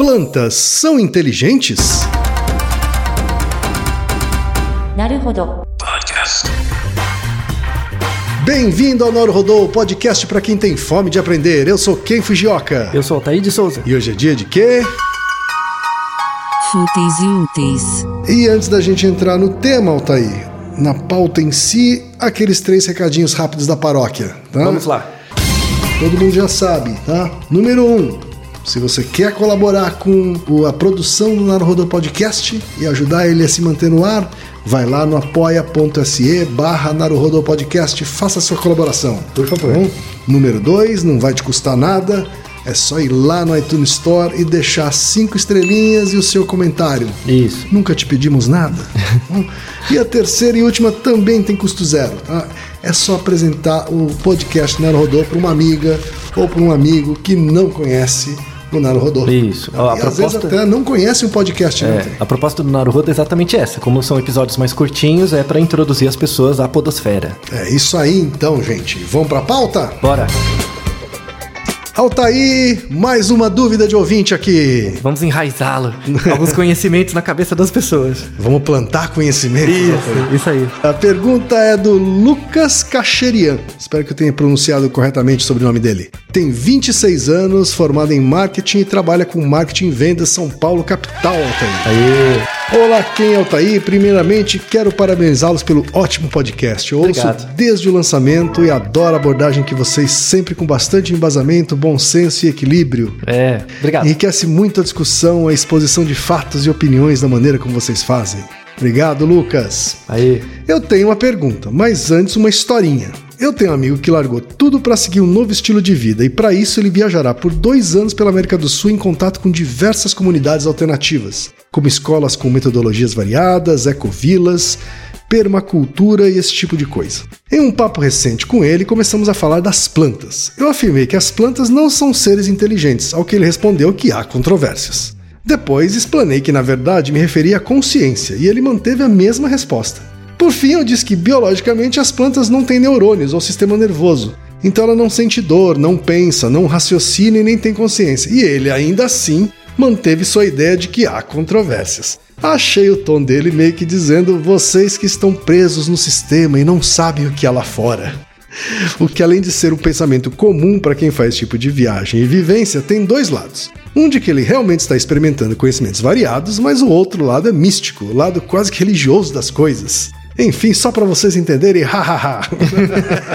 Plantas são inteligentes? Podcast. Bem-vindo ao Noro Rodô, podcast para quem tem fome de aprender. Eu sou Ken Fujioka. Eu sou Altair de Souza. E hoje é dia de quê? Fúteis e úteis. E antes da gente entrar no tema, Altair, na pauta em si, aqueles três recadinhos rápidos da paróquia. Tá? Vamos lá. Todo mundo já sabe, tá? Número um, se você quer colaborar com a produção do Naruhodo Podcast e ajudar ele a se manter no ar, vai lá no apoia.se barra Naruhodo Podcast, faça sua colaboração. Por favor. Tá bom? Número dois, não vai te custar nada, é só ir lá no iTunes Store e deixar cinco estrelinhas e o seu comentário. Isso. Nunca te pedimos nada. Bom, e a terceira e última também tem custo zero. Tá? É só apresentar o podcast Naro Rodô para uma amiga ou para um amigo que não conhece o Naro Rodô. Isso. A E às vezes proposta- até não conhece o podcast. né? É, a proposta do Naruhodo é exatamente essa. Como são episódios mais curtinhos, é pra introduzir as pessoas à podosfera. É isso aí então, gente. Vamos para a pauta? Bora. Altaí, mais uma dúvida de ouvinte aqui. Vamos enraizá-lo. Alguns conhecimentos na cabeça das pessoas. Vamos plantar conhecimento. Isso, isso aí. A pergunta é do Lucas Cacherian. Espero que eu tenha pronunciado corretamente sobre o nome dele. Tem 26 anos, formado em marketing e trabalha com marketing e vendas São Paulo, capital, Altair. Aí. Olá, quem é Altair? Primeiramente, quero parabenizá-los pelo ótimo podcast. Eu ouço Obrigado. desde o lançamento e adoro a abordagem que vocês, sempre com bastante embasamento, bom senso e equilíbrio. É. Obrigado. Enriquece muito a discussão, a exposição de fatos e opiniões da maneira como vocês fazem. Obrigado, Lucas. Aí. Eu tenho uma pergunta, mas antes uma historinha. Eu tenho um amigo que largou tudo para seguir um novo estilo de vida e para isso ele viajará por dois anos pela América do Sul em contato com diversas comunidades alternativas, como escolas com metodologias variadas, ecovilas, permacultura e esse tipo de coisa. Em um papo recente com ele, começamos a falar das plantas. Eu afirmei que as plantas não são seres inteligentes, ao que ele respondeu que há controvérsias. Depois explanei que na verdade me referia à consciência e ele manteve a mesma resposta. Por fim, eu disse que biologicamente as plantas não têm neurônios ou sistema nervoso. Então ela não sente dor, não pensa, não raciocina e nem tem consciência. E ele ainda assim manteve sua ideia de que há controvérsias. Achei o tom dele meio que dizendo: vocês que estão presos no sistema e não sabem o que há lá fora. O que, além de ser um pensamento comum para quem faz tipo de viagem e vivência, tem dois lados. Um de que ele realmente está experimentando conhecimentos variados, mas o outro lado é místico, o lado quase que religioso das coisas. Enfim, só para vocês entenderem, hahaha.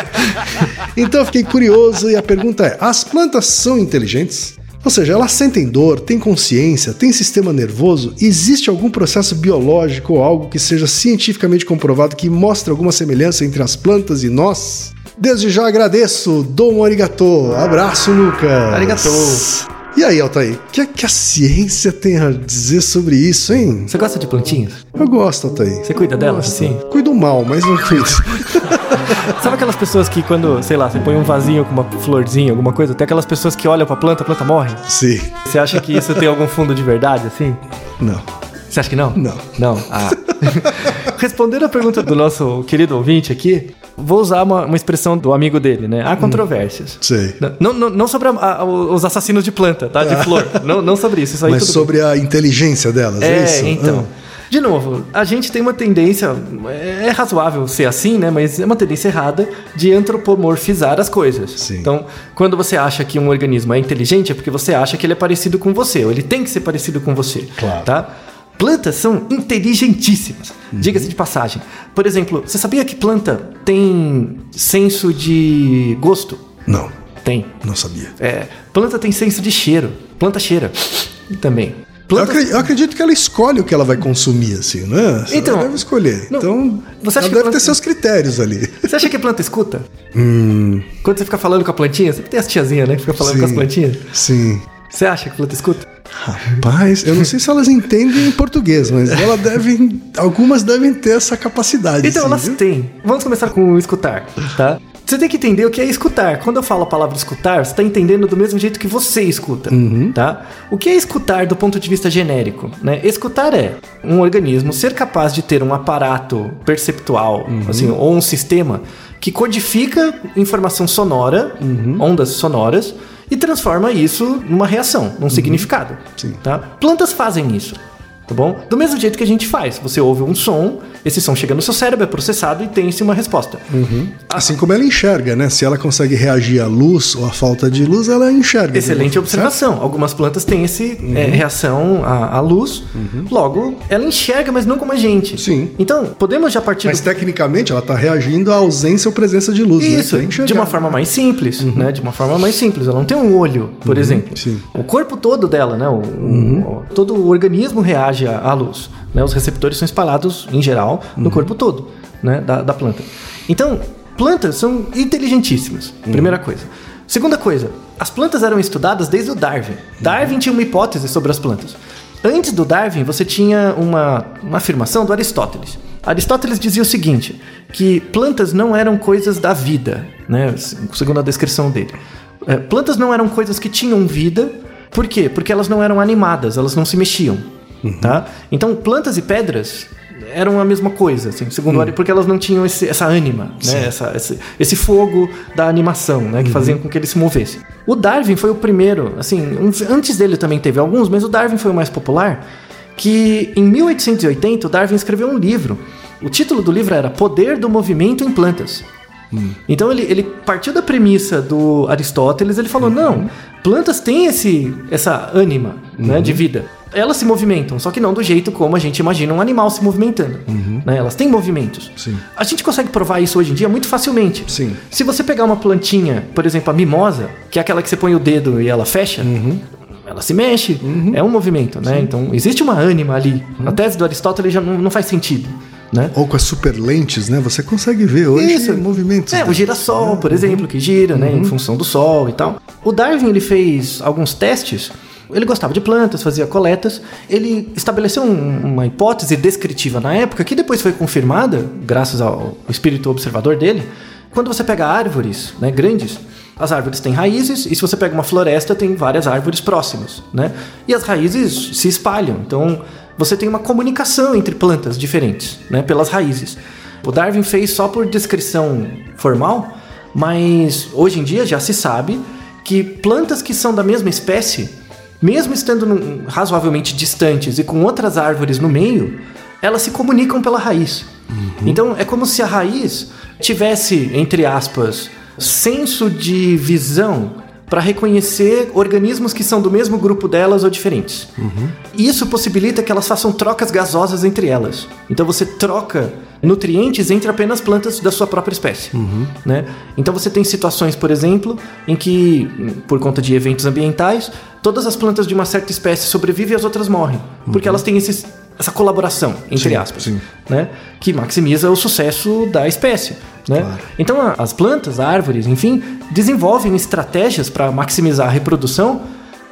então eu fiquei curioso e a pergunta é: as plantas são inteligentes? Ou seja, elas sentem dor, têm consciência, têm sistema nervoso? Existe algum processo biológico ou algo que seja cientificamente comprovado que mostre alguma semelhança entre as plantas e nós? Desde já agradeço, Dom Arigato. Abraço, Lucas. Arigato. E aí, Altair, o que, é que a ciência tem a dizer sobre isso, hein? Você gosta de plantinhas? Eu gosto, Altair. Você cuida delas, assim? Cuido mal, mas não cuido. Sabe aquelas pessoas que quando, sei lá, você põe um vasinho com uma florzinha, alguma coisa, tem aquelas pessoas que olham pra planta, a planta morre? Sim. Você acha que isso tem algum fundo de verdade, assim? Não. Você acha que não? Não. Não? Ah. Respondendo a pergunta do nosso querido ouvinte aqui, vou usar uma, uma expressão do amigo dele, né? Há controvérsias. Sei. Não, não, não sobre a- a- os assassinos de planta, tá? De flor. Não, não sobre isso. isso aí Mas sobre a inteligência delas, é, é, isso? então. Ah. De novo, a gente tem uma tendência, é razoável ser assim, né? Mas é uma tendência errada de antropomorfizar as coisas. Sim. Então, quando você acha que um organismo é inteligente, é porque você acha que ele é parecido com você, ou ele tem que ser parecido com você. Claro. Tá? Plantas são inteligentíssimas, Uhum. diga-se de passagem. Por exemplo, você sabia que planta tem senso de gosto? Não, Tem. não sabia. É, planta tem senso de cheiro. Planta cheira também. Eu, Planta acre- eu acredito que ela escolhe o que ela vai consumir, assim, né? Então, ela deve escolher. não, então, você acha ela que deve planta- ter seus critérios ali. Você acha que a planta escuta? Hum, Quando você fica falando com a plantinha, sempre tem as tiazinhas, né? Que fica falando sim, com as plantinhas. Sim. Você acha que a planta escuta? Rapaz, eu não sei se elas entendem em português, mas elas devem. Algumas devem ter essa capacidade. Então, sim, elas viu? têm. Vamos começar com o escutar, tá? Você tem que entender o que é escutar. Quando eu falo a palavra escutar, você está entendendo do mesmo jeito que você escuta, tá? O que é escutar do ponto de vista genérico? Né? Escutar é um organismo ser capaz de ter um aparato perceptual, assim, ou um sistema que codifica informação sonora, ondas sonoras, e transforma isso numa reação, num significado. Sim. Tá? Plantas fazem isso. Tá bom? Do mesmo jeito que a gente faz. Você ouve um som, esse som chega no seu cérebro, é processado e tem-se uma resposta. Assim como ela enxerga, né? Se ela consegue reagir à luz ou à falta de luz, ela enxerga. Excelente observação. Algumas plantas têm esse é, reação à, à luz. Logo, ela enxerga, mas não como a gente. Sim. Então, podemos já partir Mas do tecnicamente ela está reagindo à ausência ou presença de luz, né? Isso, é enxergar. de uma forma mais simples, né? De uma forma mais simples. Ela não tem um olho, por exemplo. sim. O corpo todo dela, né? O, o- todo o organismo reage à, à luz. Né? Os receptores são espalhados, em geral, no corpo todo, né? Da, da planta. Então, plantas são inteligentíssimas. Primeira coisa. Segunda coisa, as plantas eram estudadas desde o Darwin. Darwin tinha uma hipótese sobre as plantas. Antes do Darwin, você tinha uma, uma afirmação do Aristóteles. Aristóteles dizia o seguinte, que plantas não eram coisas da vida, né? segundo a descrição dele. É, plantas não eram coisas que tinham vida, por quê? Porque elas não eram animadas, elas não se mexiam, tá? Então, plantas e pedras eram a mesma coisa, assim, segundo Ari, porque elas não tinham esse- essa ânima, né? Essa- esse, esse fogo da animação, né? Que faziam com que ele se movesse. O Darwin foi o primeiro, assim, antes dele também teve alguns, mas o Darwin foi o mais popular, que em 1880 o Darwin escreveu um livro. O título do livro era Poder do Movimento em Plantas. Então ele, ele partiu da premissa do Aristóteles, ele falou: não, plantas têm esse, essa ânima né, de vida. Elas se movimentam, só que não do jeito como a gente imagina um animal se movimentando. né? Elas têm movimentos. Sim. A gente consegue provar isso hoje em dia muito facilmente. Sim. Se você pegar uma plantinha, por exemplo, a mimosa, que é aquela que você põe o dedo e ela fecha, ela se mexe, é um movimento, né? Então existe uma ânima ali. A tese do Aristóteles já não, não faz sentido, né? Ou com as super lentes, né? Você consegue ver hoje Isso. movimentos. É, o girassol, por exemplo, que gira, né, em função do sol e tal. O Darwin, ele fez alguns testes. Ele gostava de plantas, fazia coletas. Ele estabeleceu um- uma hipótese descritiva na época, que depois foi confirmada, graças ao espírito observador dele. Quando você pega árvores né, grandes, as árvores têm raízes, e se você pega uma floresta, tem várias árvores próximas. Né? E as raízes se espalham. Então, você tem uma comunicação entre plantas diferentes, né, pelas raízes. O Darwin fez só por descrição formal, mas hoje em dia já se sabe que plantas que são da mesma espécie, mesmo estando razoavelmente distantes e com outras árvores no meio, elas se comunicam pela raiz. Então é como se a raiz tivesse, entre aspas, senso de visão para reconhecer organismos que são do mesmo grupo delas ou diferentes. Isso possibilita que elas façam trocas gasosas entre elas. Então você troca nutrientes entre apenas plantas da sua própria espécie. Né? Então você tem situações, por exemplo, em que, por conta de eventos ambientais, todas as plantas de uma certa espécie sobrevivem e as outras morrem. Porque elas têm esses- essa colaboração, entre Sim, aspas, sim. né? que maximiza o sucesso da espécie. Né? Claro. Então a- as plantas, árvores, enfim, desenvolvem estratégias para maximizar a reprodução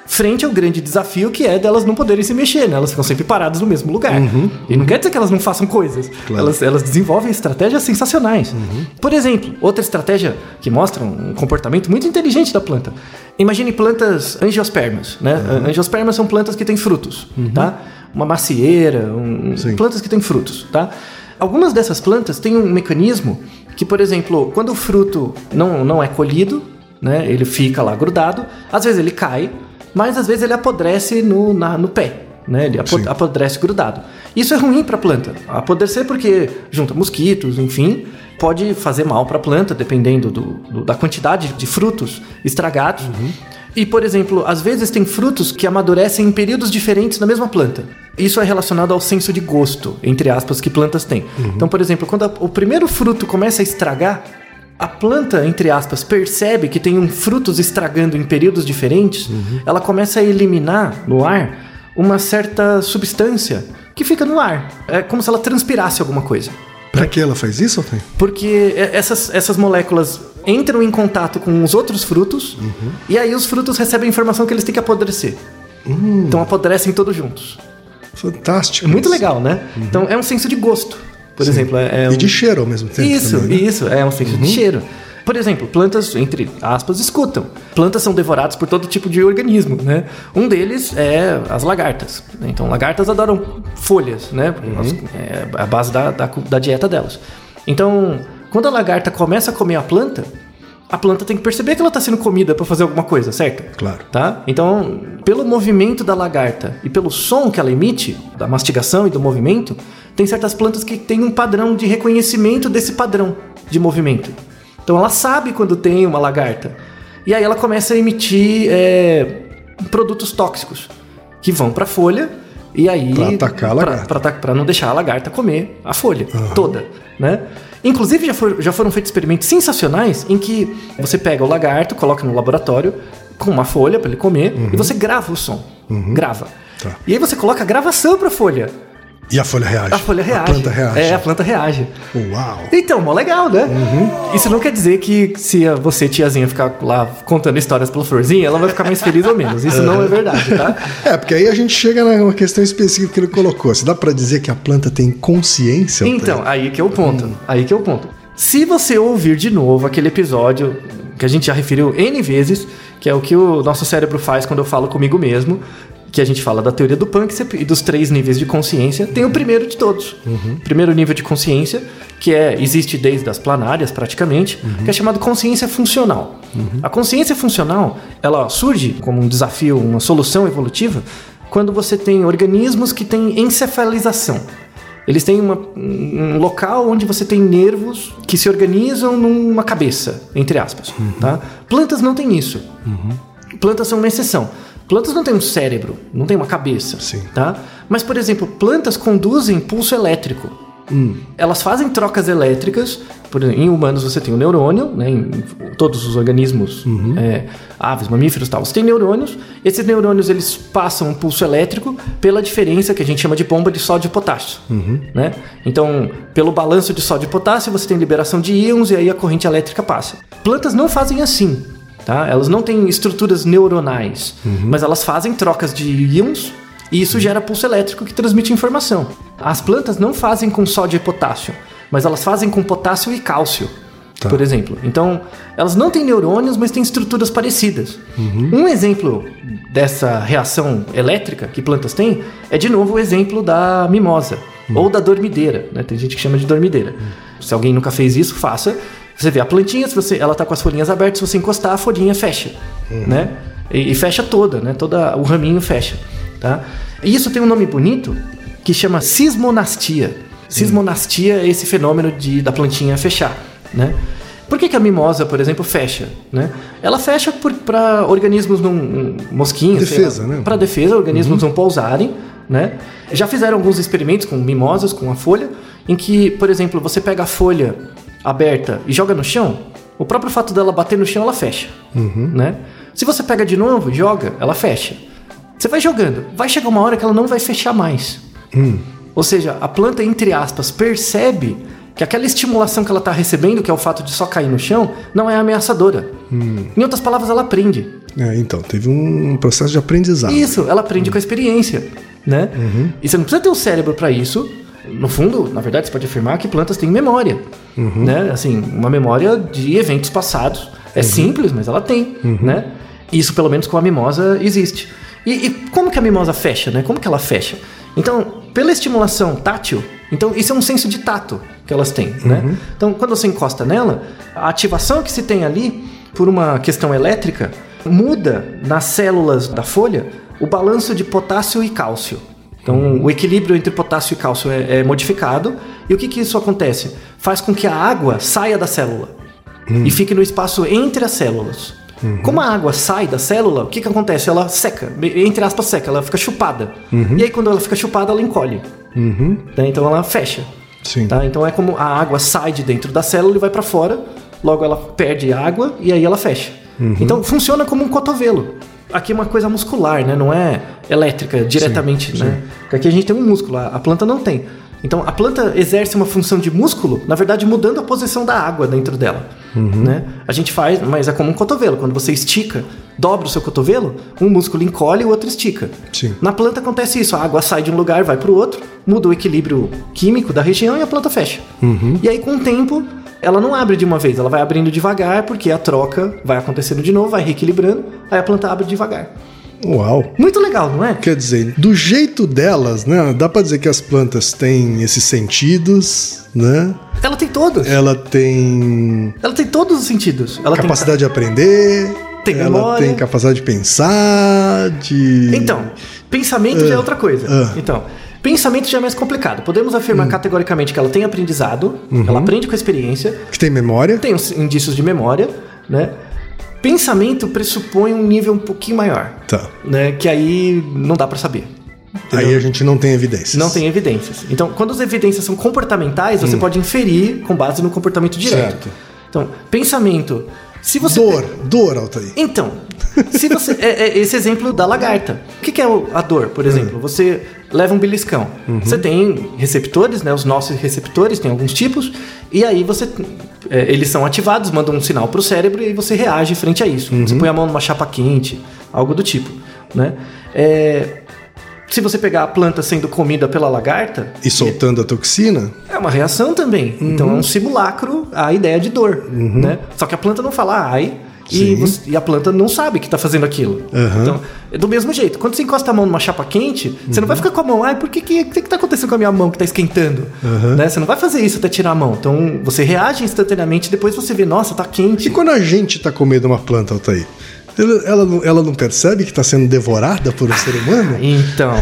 frente ao grande desafio que é delas não poderem se mexer, né? Elas ficam sempre paradas no mesmo lugar. E não quer dizer que elas não façam coisas. Claro. Elas, elas desenvolvem estratégias sensacionais. Por exemplo, outra estratégia que mostra um comportamento muito inteligente da planta. Imagine plantas angiospermas, né? Angiospermas são plantas que têm frutos, tá? Uma macieira, um- plantas que têm frutos, tá? Algumas dessas plantas têm um mecanismo que, por exemplo, quando o fruto não, não é colhido, né, ele fica lá grudado, às vezes ele cai, mas às vezes ele apodrece no, na- no pé. Né, ele Sim. apodrece grudado. Isso é ruim para a planta. Apodrecer porque junta mosquitos, enfim, pode fazer mal para a planta, dependendo do- do- da quantidade de frutos estragados. E, por exemplo, às vezes tem frutos que amadurecem em períodos diferentes na mesma planta. Isso é relacionado ao senso de gosto, entre aspas, que plantas têm. Então, por exemplo, quando a- o primeiro fruto começa a estragar, a planta, entre aspas, percebe que tem um frutos estragando em períodos diferentes, ela começa a eliminar no ar uma certa substância que fica no ar. É como se ela transpirasse alguma coisa. Pra que ela faz isso, Altair? Porque e- essas, essas moléculas entram em contato com os outros frutos e aí os frutos recebem a informação que eles têm que apodrecer. Então apodrecem todos juntos. Fantástico. É muito isso. legal, né? Então é um senso de gosto, por exemplo. É, é E um- de cheiro ao mesmo tempo. isso, também, né? isso, é um senso de cheiro. Por exemplo, plantas, entre aspas, escutam. Plantas são devoradas por todo tipo de organismo, né? Um deles é as lagartas. Então, lagartas adoram folhas, né? Elas- É a base da, da, da dieta delas. Então, quando a lagarta começa a comer a planta, a planta tem que perceber que ela está sendo comida para fazer alguma coisa, certo? Claro. Tá? Então, pelo movimento da lagarta e pelo som que ela emite, da mastigação e do movimento, tem certas plantas que têm um padrão de reconhecimento desse padrão de movimento. Então, ela sabe quando tem uma lagarta. E aí ela começa a emitir é, produtos tóxicos que vão para a folha e aí Pra atacar a lagarta. para não deixar a lagarta comer a folha toda, né? Inclusive já, for- já foram feitos experimentos sensacionais em que você pega o lagarto, coloca no laboratório com uma folha para ele comer e você grava o som, grava. Tá. E aí você coloca a gravação para a folha. E a folha reage. A folha reage. A planta reage. É, a planta reage. Uau. Então, mó legal, né? Isso não quer dizer que se você, tiazinha, ficar lá contando histórias pela florzinha, ela vai ficar mais feliz ou menos. Isso não é verdade, tá? É, porque aí a gente chega numa questão específica que ele colocou. Se dá pra dizer que a planta tem consciência? Então, aí que é o ponto. Aí que é o ponto. Se você ouvir de novo aquele episódio que a gente já referiu N vezes, que é o que o nosso cérebro faz quando eu falo comigo mesmo, que a gente fala da teoria do punk e dos três níveis de consciência, tem o primeiro de todos. Primeiro nível de consciência, que é existe desde as planárias praticamente, que é chamado consciência funcional. A consciência funcional, ela surge como um desafio, uma solução evolutiva, quando você tem organismos que têm encefalização. Eles têm uma- um local onde você tem nervos que se organizam numa cabeça, entre aspas. Tá? Plantas não têm isso. Plantas são uma exceção. Plantas não têm um cérebro, não têm uma cabeça. Sim. Tá? Mas, por exemplo, plantas conduzem pulso elétrico. Elas fazem trocas elétricas. Por exemplo, em humanos você tem o neurônio, né? em todos os organismos, é, aves, mamíferos e tal, você tem neurônios. Esses neurônios eles passam um pulso elétrico pela diferença que a gente chama de bomba de sódio e potássio. Né? Então, pelo balanço de sódio e potássio, você tem liberação de íons e aí a corrente elétrica passa. Plantas não fazem assim. Tá? Elas não têm estruturas neuronais, mas elas fazem trocas de íons e isso gera pulso elétrico que transmite informação. As plantas não fazem com sódio e potássio, mas elas fazem com potássio e cálcio, Tá. por exemplo. Então, elas não têm neurônios, mas têm estruturas parecidas. Um exemplo dessa reação elétrica que plantas têm é, de novo, o exemplo da mimosa ou da dormideira. Né? Tem gente que chama de dormideira. Se alguém nunca fez isso, faça. Você vê a plantinha, se você, ela está com as folhinhas abertas, se você encostar, a folhinha fecha. Né? E, e fecha toda, né? Toda, o raminho fecha. Tá? E isso tem um nome bonito que chama sismonastia. Sismonastia é esse fenômeno de, da plantinha fechar. Né? Por que, que a mimosa, por exemplo, fecha? Né? Ela fecha para organismos não. um, Defesa, né? Para defesa, organismos não pousarem. Né? Já fizeram alguns experimentos com mimosas, com a folha, em que, por exemplo, você pega a folha aberta e joga no chão, o próprio fato dela bater no chão, ela fecha. Né? Se você pega de novo e joga, ela fecha. Você vai jogando, vai chegar uma hora que ela não vai fechar mais. Ou seja, a planta, entre aspas, percebe que aquela estimulação que ela está recebendo, que é o fato de só cair no chão, não é ameaçadora. Em outras palavras, ela aprende. É, então, teve um processo de aprendizado. Isso, ela aprende com a experiência, né? E você não precisa ter o cérebro para isso. No fundo, na verdade, você pode afirmar que plantas têm memória, né? Assim, uma memória de eventos passados. É simples, mas ela tem, né? Isso, pelo menos, com a mimosa existe. E, e como que a mimosa fecha, né? Como que ela fecha? Então, pela estimulação tátil, então isso é um senso de tato que elas têm, né? Então, quando você encosta nela, a ativação que se tem ali, por uma questão elétrica, muda nas células da folha o balanço de potássio e cálcio. Então, o equilíbrio entre potássio e cálcio é, é modificado. E o que, que isso acontece? Faz com que a água saia da célula e fique no espaço entre as células. Como a água sai da célula, o que, que acontece? Ela seca, entre aspas, seca, ela fica chupada. E aí, quando ela fica chupada, ela encolhe. Né? Então, ela fecha. Sim. Tá? Então, é como a água sai de dentro da célula e vai para fora, logo ela perde água e aí ela fecha. Então, funciona como um cotovelo. Aqui é uma coisa muscular, né? Não é elétrica diretamente, né? Porque aqui a gente tem um músculo, a planta não tem. Então a planta exerce uma função de músculo, na verdade mudando a posição da água dentro dela. Né? A gente faz, mas é como um cotovelo. Quando você estica, dobra o seu cotovelo, um músculo encolhe e o outro estica. Sim. Na planta acontece isso, a água sai de um lugar, vai para o outro, muda o equilíbrio químico da região e a planta fecha. E aí com o tempo ela não abre de uma vez, ela vai abrindo devagar, porque a troca vai acontecendo de novo, vai reequilibrando, aí a planta abre devagar. Uau. Muito legal, não é? Quer dizer, do jeito delas, né? Dá pra dizer que as plantas têm esses sentidos, né? Ela tem todos. Ela tem Ela tem todos os sentidos. Ela capacidade de aprender, Tem ela memória. tem capacidade de pensar, de. tem... Então, pensamento já é outra coisa. ah. Então, pensamento já é mais complicado. Podemos Hum. afirmar categoricamente que ela tem aprendizado, Uhum. ela aprende com a experiência, Que tem memória. tem os indícios de memória, né? Pensamento pressupõe um nível um pouquinho maior, Tá. né? Que aí não dá pra saber. Aí a gente não tem evidências. Não tem evidências. Então, quando as evidências são comportamentais, você pode inferir com base no comportamento direto. Hum. Certo. Então, pensamento. Se você Dor, dor, Altair. Então, se você. É, é esse exemplo da lagarta. O que, que é a dor, por exemplo? Você leva um beliscão. Você tem receptores, né? Os nossos receptores, tem alguns tipos, e aí você. é, eles são ativados, mandam um sinal para o cérebro e você reage frente a isso. Você põe a mão numa chapa quente, algo do tipo. Né? É, se você pegar a planta sendo comida pela lagarta, E soltando a toxina, uma reação também. Então é um simulacro à ideia de dor, né? Só que a planta não fala ai e, você- e a planta não sabe que tá fazendo aquilo. Aham. Então, é do mesmo jeito. Quando você encosta a mão numa chapa quente, você não vai ficar com a mão, ai, por que que, que que tá acontecendo com a minha mão que tá esquentando? Né? Você não vai fazer isso até tirar a mão. Então você reage instantaneamente, depois você vê, nossa, tá E quente. quando a gente tá comendo uma planta, Altair? Ela, ela, não- ela não percebe que está sendo devorada por um ser humano? Então.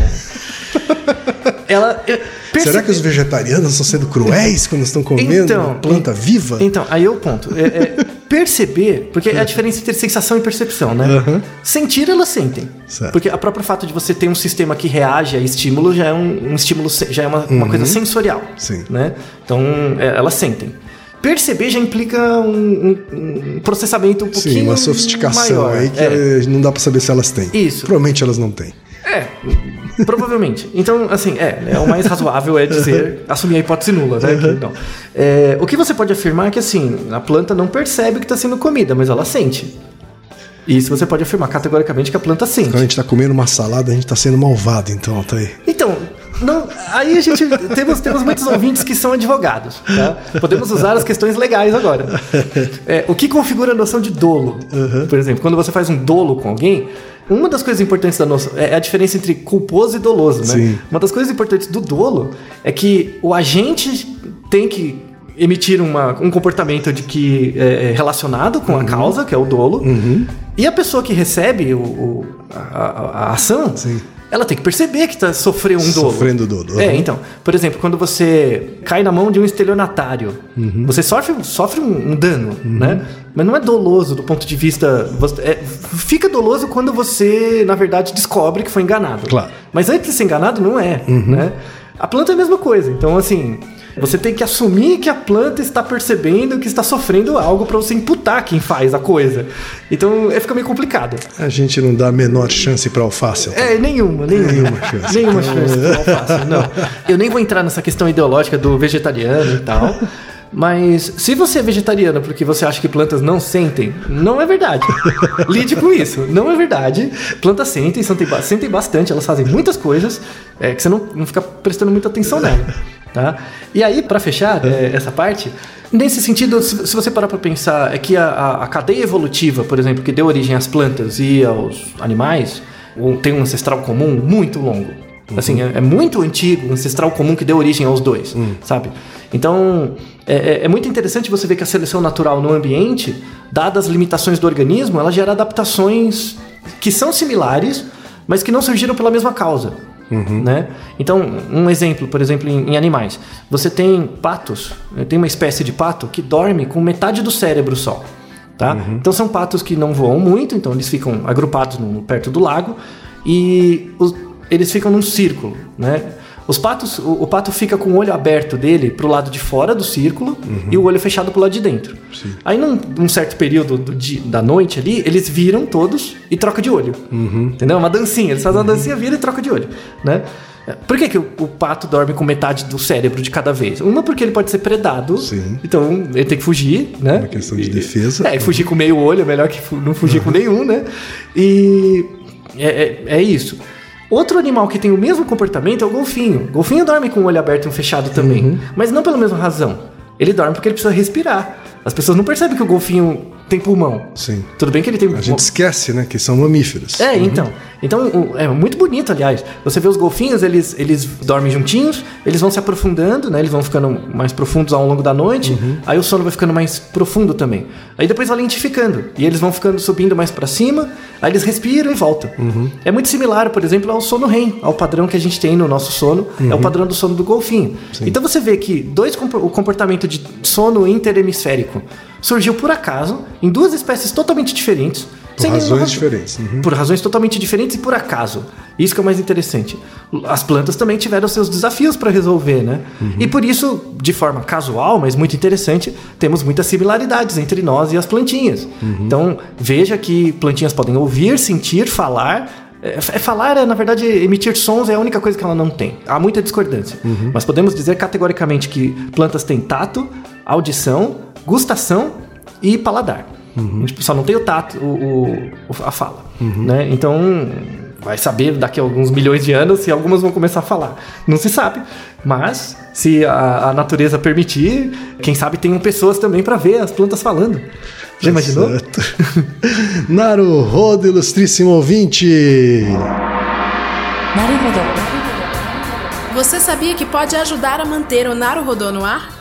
ela. Perce- Será que os vegetarianos estão sendo cruéis quando estão comendo Então, uma planta viva? Então, aí é o ponto. É, é perceber, porque é a diferença entre sensação e percepção, né? Aham. Sentir, elas sentem. Certo. Porque a próprio fato de você ter um sistema que reage a estímulo já é um, um estímulo, já é uma, uma coisa sensorial. Uhum. Sim. Né? Então, é, elas sentem. Perceber já implica um, um- um processamento um pouquinho Sim, uma sofisticação maior. aí que É. não dá pra saber se elas têm. Isso. Provavelmente elas não têm. É, provavelmente. Então, assim, é, é o mais razoável é dizer, assumir a hipótese nula, né? que não. É, o que você pode afirmar é que, assim, a planta não percebe que está sendo comida, mas ela sente. Isso você pode afirmar categoricamente que a planta sente. Quando a gente tá comendo uma salada, a gente tá sendo malvado, então, Altair. Então, não, aí a gente temos, temos muitos ouvintes que são advogados, tá? Podemos usar as questões legais agora. É, o que configura a noção de dolo? Por exemplo, quando você faz um dolo com alguém, uma das coisas importantes da noção é a diferença entre culposo e doloso, né? Sim. Uma das coisas importantes do dolo é que o agente tem que emitir uma- um comportamento de que é é relacionado com Uhum. a causa, que é o dolo, e a pessoa que recebe o, o- a, a- a ação, Sim. Ela tem que perceber que está sofrendo um dolo. Sofrendo dolo, É, uhum. então, por exemplo, quando você cai na mão de um estelionatário, Uhum. você sofre, sofre um, um dano, né? Mas não é doloso do ponto de vista. você- é, fica doloso quando você, na verdade, descobre que foi enganado. Claro. Mas antes de ser enganado, não é, né? A planta é a mesma coisa. Então, assim, você tem que assumir que a planta está percebendo que está sofrendo algo para você imputar quem faz a coisa. Então, é, fica meio complicado. A gente não dá a menor chance pra alface. Altair. É, nenhuma, nenhuma. Nenhuma chance. Nenhuma chance pro alface, não. Eu nem vou entrar nessa questão ideológica do vegetariano e tal. Mas se você é vegetariano porque você acha que plantas não sentem, não é verdade. Lide com isso. Não é verdade. Plantas sentem, sentem, sentem bastante, elas fazem muitas coisas é, que você não, não fica prestando muita atenção nela. Tá? E aí, para fechar é, essa parte, nesse sentido, se, se você parar para pensar, é que a, a- cadeia evolutiva, por exemplo, que deu origem às plantas e aos animais, tem um ancestral comum muito longo. Assim, é, é muito antigo, um ancestral comum que deu origem aos dois, sabe? Então, é, é- é muito interessante você ver que a seleção natural no ambiente, dadas as limitações do organismo, ela gera adaptações que são similares, mas que não surgiram pela mesma causa. Né? Então, um exemplo, por exemplo, em, em animais. Você tem patos, eh, tem uma espécie de pato que dorme com metade do cérebro só. Tá? Então são patos que não voam muito, então eles ficam agrupados no- perto do lago e os- eles ficam num círculo, né? Os patos, o, o pato fica com o olho aberto dele pro lado de fora do círculo e o olho fechado pro lado de dentro. Aí num, num certo período do di- da noite ali, eles viram todos e troca de olho. Entendeu? Uma dancinha, eles fazem uma dancinha, vira e troca de olho, né? Por que, que o, o pato dorme com metade do cérebro de cada vez? Uma porque ele pode ser predado, Sim. então ele tem que fugir, né? Uma questão de defesa. É, e fugir com meio olho é melhor que não fugir com nenhum, né? E é, é, é isso. Outro animal que tem o mesmo comportamento é o golfinho. O golfinho dorme com o olho aberto e um fechado também, mas não pela mesma razão. Ele dorme porque ele precisa respirar. As pessoas não percebem que o golfinho tem pulmão. Sim. Tudo bem que ele tem A gente esquece, né, que são mamíferos. É, então. Então, o- é muito bonito, aliás. Você vê os golfinhos, eles, eles dormem juntinhos, eles vão se aprofundando, né? Eles vão ficando mais profundos ao longo da noite. Aí o sono vai ficando mais profundo também. Aí depois vai lentificando. E eles vão ficando subindo mais pra cima, aí eles respiram e voltam. É muito similar, por exemplo, ao sono REM, ao padrão que a gente tem no nosso sono. É o padrão do sono do golfinho. Então você vê que dois o comportamento de sono interhemisférico surgiu por acaso em duas espécies totalmente diferentes. Por razões diferentes. Uhum. Por razões totalmente diferentes e por acaso. Isso que é o mais interessante. As plantas também tiveram seus desafios para resolver, né? E por isso, de forma casual, mas muito interessante, temos muitas similaridades entre nós e as plantinhas. Então, veja que plantinhas podem ouvir, sentir, falar. É, é falar, é, na verdade, emitir sons é a única coisa que ela não tem. Há muita discordância. Mas podemos dizer categoricamente que plantas têm tato, audição, gustação e paladar. Uhum. Tipo, só não tem o tato, o, o a fala. Uhum. Né? Então, vai saber daqui a alguns milhões de anos se algumas vão começar a falar. Não se sabe. Mas, se a, a natureza permitir, quem sabe tenham pessoas também para ver as plantas falando. Já tá imaginou? Naru Rodo, ilustríssimo ouvinte! Naru Você sabia que pode ajudar a manter o Naru Rodô no ar?